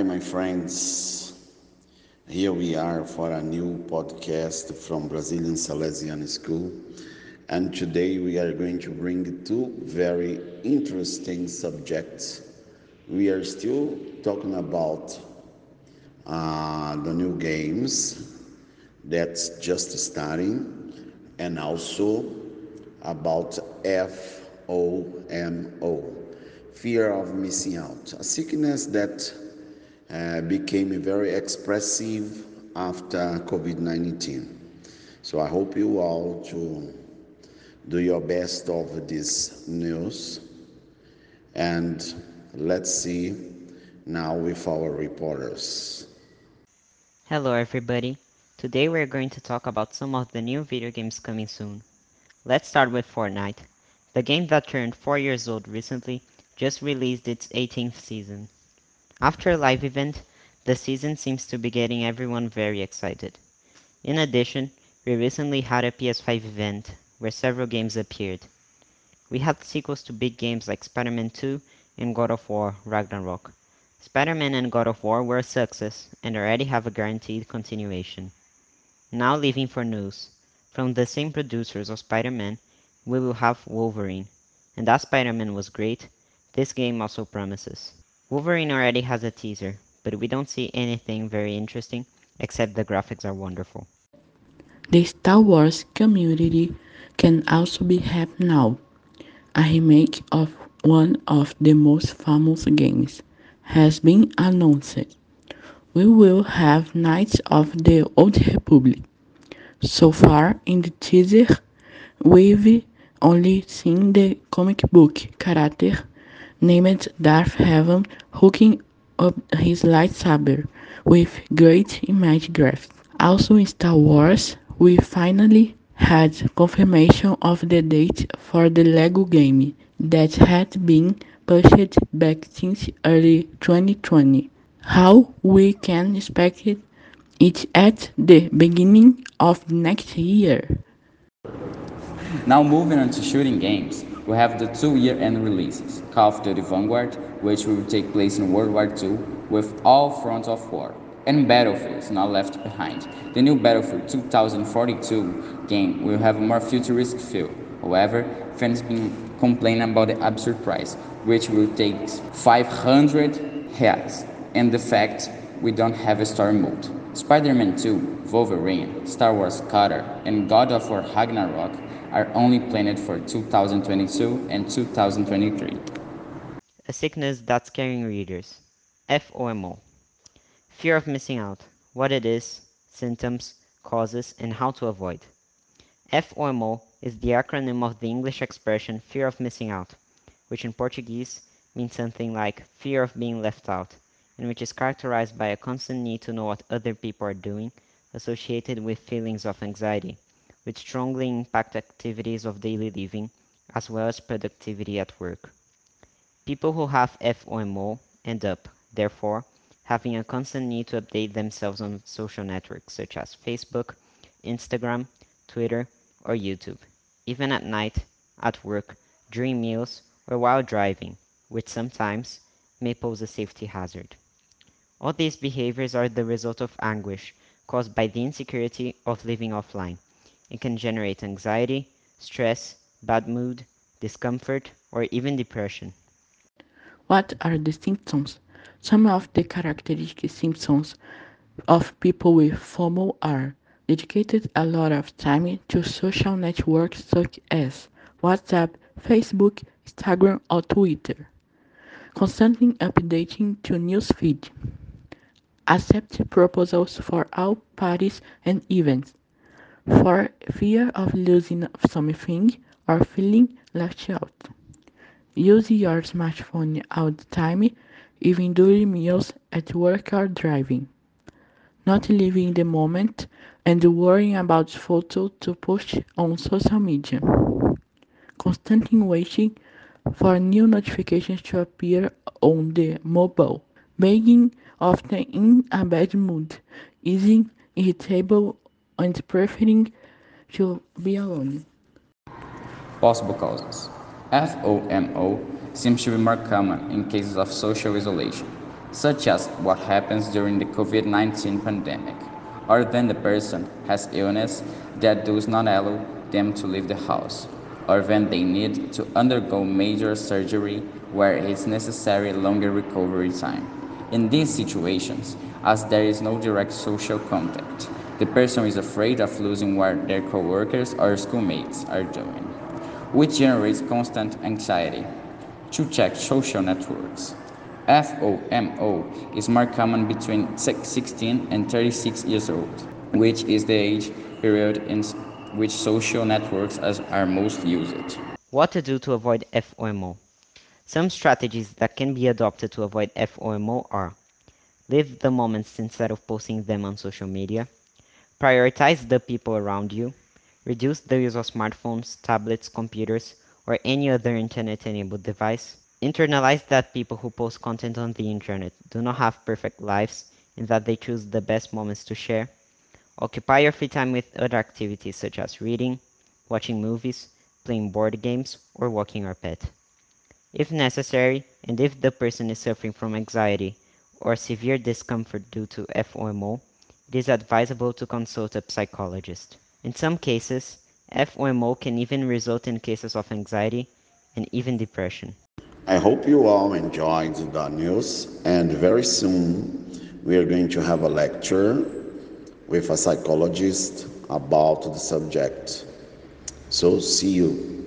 Hi, my friends. Here we are for a new podcast from Brazilian Salesian School. And today we are going to bring two very interesting subjects. We are still talking about uh, the new games that's just starting and also about FOMO, fear of missing out, a sickness that uh, became very expressive after COVID-19. So I hope you all to do your best of this news and let's see now with our reporters. Hello everybody. Today we're going to talk about some of the new video games coming soon. Let's start with Fortnite. The game that turned 4 years old recently just released its 18th season. After a live event, the season seems to be getting everyone very excited. In addition, we recently had a PS5 event where several games appeared. We had sequels to big games like Spider-Man 2 and God of War Ragnarok. Spider-Man and God of War were a success and already have a guaranteed continuation. Now leaving for news. From the same producers of Spider-Man, we will have Wolverine. And as Spider-Man was great, this game also promises. Wolverine already has a teaser, but we don't see anything very interesting except the graphics are wonderful. The Star Wars community can also be happy now. A remake of one of the most famous games has been announced. We will have Knights of the Old Republic. So far in the teaser, we've only seen the comic book character named Darth Revan hooking up his lightsaber with great image graphics. Also in Star Wars, we finally had confirmation of the date for the Lego game that had been pushed back since early 2020. How we can expect it It's at the beginning of next year. Now moving on to shooting games, we have the two year-end releases, Call of Duty Vanguard, which will take place in World War II with all fronts of war, and Battlefield Not Left Behind. The new Battlefield 2042 game will have a more futuristic feel. However, fans been complaining about the absurd price, which will take 500 reais, and the fact we don't have a story mode. Spider-Man 2, Wolverine, Star Wars KOTOR, and God of War Ragnarok are only planned for 2022 and 2023. A sickness that's scaring readers. FOMO. Fear of missing out. What it is, symptoms, causes, and how to avoid. FOMO is the acronym of the English expression fear of missing out, which in Portuguese means something like fear of being left out, and which is characterized by a constant need to know what other people are doing, associated with feelings of anxiety which strongly impact activities of daily living as well as productivity at work. People who have FOMO end up, therefore, having a constant need to update themselves on social networks such as Facebook, Instagram, Twitter, or YouTube, even at night, at work, during meals, or while driving, which sometimes may pose a safety hazard. All these behaviors are the result of anguish caused by the insecurity of living offline it can generate anxiety, stress, bad mood, discomfort, or even depression. What are the symptoms? Some of the characteristic symptoms of people with FOMO are dedicated a lot of time to social networks such as WhatsApp, Facebook, Instagram, or Twitter. Constantly updating to newsfeed. Accept proposals for all parties and events for fear of losing something or feeling left out. Use your smartphone all the time, even during meals at work or driving. Not living the moment and worrying about photos to post on social media. Constantly waiting for new notifications to appear on the mobile. Being often in a bad mood, easy, irritable and preferring to be alone. Possible causes FOMO seems to be more common in cases of social isolation. such as what happens during the COVID 19 pandemic, or when the person has illness that does not allow them to leave the house, or when they need to undergo major surgery where it is necessary longer recovery time. In these situations, as there is no direct social contact, the person is afraid of losing what their coworkers or schoolmates are doing, which generates constant anxiety. To check social networks, FOMO is more common between 16 and 36 years old, which is the age period in which social networks are most used. What to do to avoid FOMO? Some strategies that can be adopted to avoid FOMO are live the moments instead of posting them on social media, prioritize the people around you, reduce the use of smartphones, tablets, computers, or any other internet enabled device, internalize that people who post content on the internet do not have perfect lives and that they choose the best moments to share, occupy your free time with other activities such as reading, watching movies, playing board games, or walking your pet. If necessary, and if the person is suffering from anxiety or severe discomfort due to FOMO, it is advisable to consult a psychologist. In some cases, FOMO can even result in cases of anxiety and even depression. I hope you all enjoyed the news, and very soon we are going to have a lecture with a psychologist about the subject. So, see you.